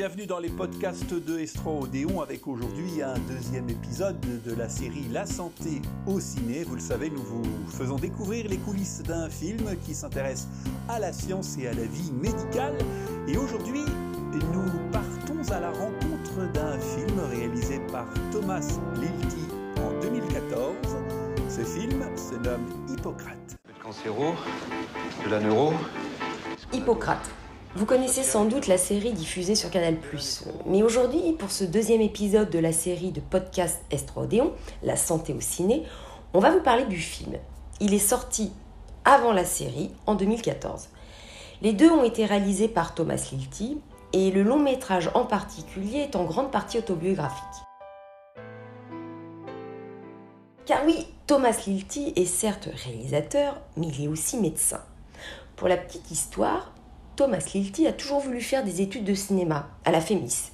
bienvenue dans les podcasts de Estro Odéon avec aujourd'hui un deuxième épisode de la série La santé au ciné. Vous le savez, nous vous faisons découvrir les coulisses d'un film qui s'intéresse à la science et à la vie médicale. Et aujourd'hui, nous partons à la rencontre d'un film réalisé par Thomas Lilti en 2014. Ce film se nomme Hippocrate. Le cancéro, de la neuro. Hippocrate. Vous connaissez sans doute la série diffusée sur Canal+. Mais aujourd'hui, pour ce deuxième épisode de la série de podcast Estrodéon, La santé au ciné, on va vous parler du film. Il est sorti avant la série, en 2014. Les deux ont été réalisés par Thomas Lilti et le long métrage en particulier est en grande partie autobiographique. Car oui, Thomas Lilti est certes réalisateur, mais il est aussi médecin. Pour la petite histoire, Thomas Lilti a toujours voulu faire des études de cinéma à la FEMIS.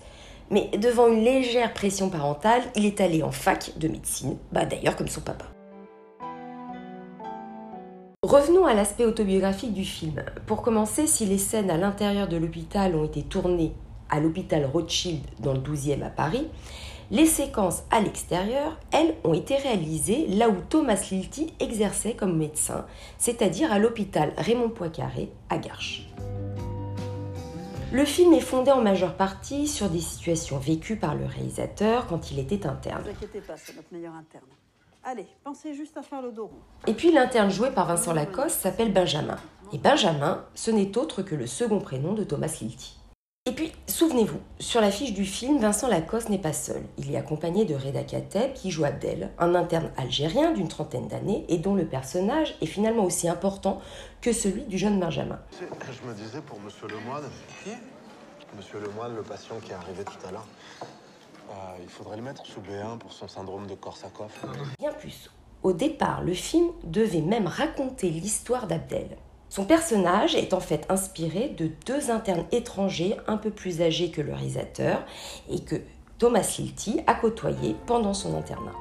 Mais devant une légère pression parentale, il est allé en fac de médecine, bah d'ailleurs comme son papa. Revenons à l'aspect autobiographique du film. Pour commencer, si les scènes à l'intérieur de l'hôpital ont été tournées à l'hôpital Rothschild dans le 12e à Paris, les séquences à l'extérieur, elles, ont été réalisées là où Thomas Lilti exerçait comme médecin, c'est-à-dire à, l'hôpital Raymond Poincaré à Garches. Le film est fondé en majeure partie sur des situations vécues par le réalisateur quand il était interne. Ne vous inquiétez pas, c'est notre meilleur interne. Allez, pensez juste à faire le dos rond. Et puis l'interne joué par Vincent Lacoste s'appelle Benjamin. Et Benjamin, ce n'est autre que le second prénom de Thomas Lilti. Et puis, souvenez-vous, sur l'affiche du film, Vincent Lacoste n'est pas seul. Il est accompagné de Reda Kateb, qui joue Abdel, un interne algérien d'une trentaine d'années et dont le personnage est finalement aussi important que celui du jeune Benjamin. Je me disais pour Monsieur Lemoine. Qui? Monsieur Lemoine, le patient qui est arrivé tout à l'heure. Euh, il faudrait le mettre sous B1 pour son syndrome de Korsakoff. Bien plus. Au départ, le film devait même raconter l'histoire d'Abdel. Son personnage est en fait inspiré de deux internes étrangers un peu plus âgés que le réalisateur et que Thomas Lilti a côtoyé pendant son internat.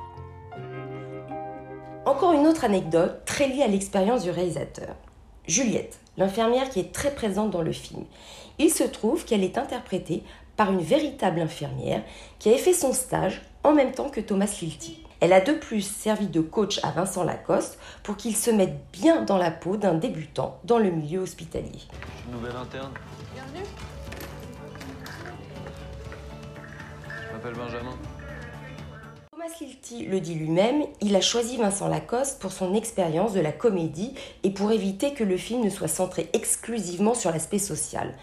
Encore une autre anecdote très liée à l'expérience du réalisateur. Juliette, l'infirmière qui est très présente dans le film. Il se trouve qu'elle est interprétée par une véritable infirmière qui avait fait son stage en même temps que Thomas Lilti. Elle a de plus servi de coach à Vincent Lacoste pour qu'il se mette bien dans la peau d'un débutant dans le milieu hospitalier. Nouvelle interne. Bienvenue. Je m'appelle Benjamin. Thomas Lilti le dit lui-même, il a choisi Vincent Lacoste pour son expérience de la comédie et pour éviter que le film ne soit centré exclusivement sur l'aspect social.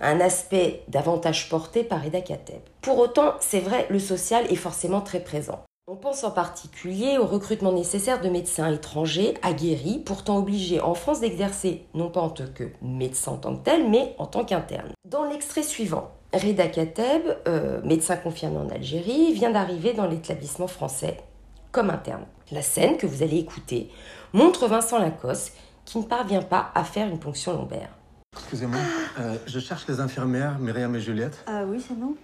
Un aspect davantage porté par Eda Kateb. Pour autant, c'est vrai, le social est forcément très présent. On pense en particulier au recrutement nécessaire de médecins étrangers aguerris, pourtant obligés en France d'exercer non pas en tant que médecin en tant que tel, mais en tant qu'interne. Dans l'extrait suivant, Reda Kateb, euh, médecin confirmé en Algérie, vient d'arriver dans l'établissement français comme interne. La scène que vous allez écouter montre Vincent Lacoste qui ne parvient pas à faire une ponction lombaire. Excusez-moi, euh, je cherche les infirmières Myriam et Juliette. Ah oui, c'est nous.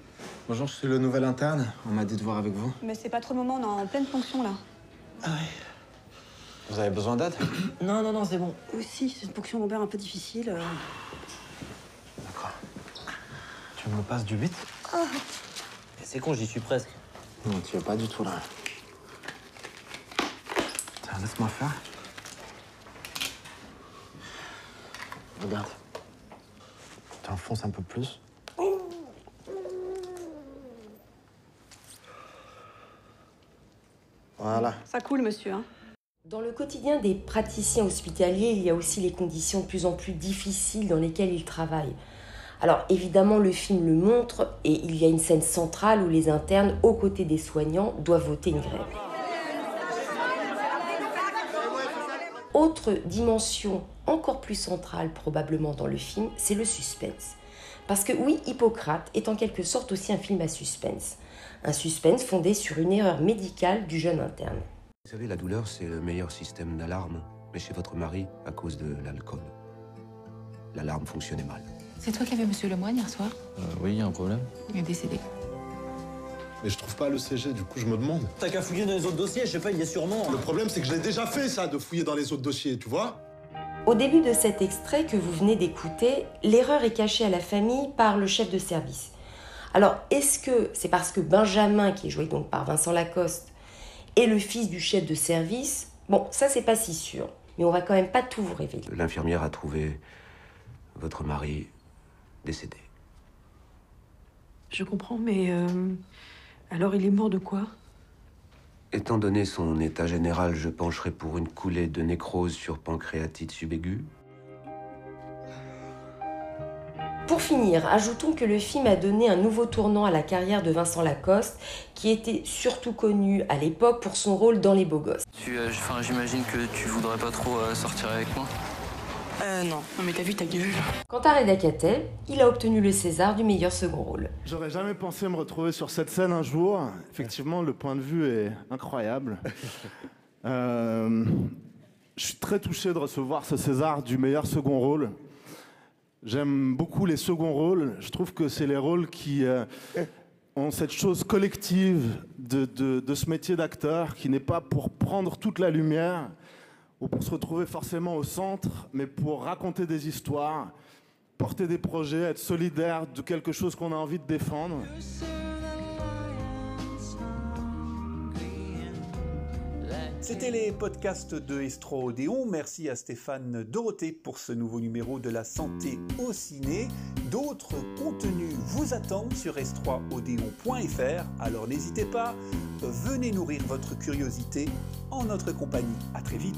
Bonjour, je suis le nouvel interne. On m'a dit de voir avec vous. Mais c'est pas trop le moment, on est en pleine fonction là. Ah oui. Vous avez besoin d'aide? Non, non, non, c'est bon. Aussi, c'est une ponction lombaire un peu difficile. euh. D'accord. Tu me passes du 8 C'est con, j'y suis presque. Non, tu es pas du tout là. Tiens, laisse-moi faire. Regarde. Tu enfonces un peu plus. Voilà. Ça coule, monsieur. Hein. Dans le quotidien des praticiens hospitaliers, il y a aussi les conditions de plus en plus difficiles dans lesquelles ils travaillent. Alors évidemment, le film le montre et il y a une scène centrale où les internes, aux côtés des soignants, doivent voter une grève. Autre dimension encore plus centrale probablement dans le film, c'est le suspense. Parce que oui, Hippocrate est en quelque sorte aussi un film à suspense. Un suspense fondé sur une erreur médicale du jeune interne. Vous savez, la douleur, c'est le meilleur système d'alarme. Mais chez votre mari, à cause de l'alcool, l'alarme fonctionnait mal. C'est toi qui avais Monsieur Lemoine hier soir? Euh, oui, y a un problème. Il est décédé. Mais je trouve pas le CG, du coup je me demande. T'as qu'à fouiller dans les autres dossiers, je sais pas, il y a sûrement. Le problème c'est que je l'ai déjà fait ça, de fouiller dans les autres dossiers, tu vois Au début de cet extrait que vous venez d'écouter, l'erreur est cachée à la famille par le chef de service. Alors, est-ce que c'est parce que Benjamin, qui est joué donc par Vincent Lacoste, est le fils du chef de service? Bon, ça c'est pas si sûr, mais on va quand même pas tout vous révéler. L'infirmière a trouvé votre mari décédé. Je comprends, mais euh, alors il est mort de quoi? Étant donné son état général, je pencherai pour une coulée de nécrose sur pancréatite subaiguë. Finir, ajoutons que le film a donné un nouveau tournant à la carrière de Vincent Lacoste, qui était surtout connu à l'époque pour son rôle dans Les Beaux Gosses. Tu, euh, enfin, j'imagine que tu voudrais pas trop euh, sortir avec moi. Euh non, non mais t'as vu ta gueule Quant à Reda Kateb, il a obtenu le César du meilleur second rôle. J'aurais jamais pensé me retrouver sur cette scène un jour. Effectivement, le point de vue est incroyable. Euh, je suis très touché de recevoir ce César du meilleur second rôle. J'aime beaucoup les seconds rôles. Je trouve que c'est les rôles qui euh, ont cette chose collective de, de- de ce métier d'acteur qui n'est pas pour prendre toute la lumière ou pour se retrouver forcément au centre, mais pour raconter des histoires, porter des projets, être solidaire de quelque chose qu'on a envie de défendre. C'était les podcasts de Estro Odéon. Merci à Stéphane Dorothée pour ce nouveau numéro de la santé au ciné. D'autres contenus vous attendent sur s3odéon.fr. Alors n'hésitez pas, venez nourrir votre curiosité en notre compagnie. À très vite.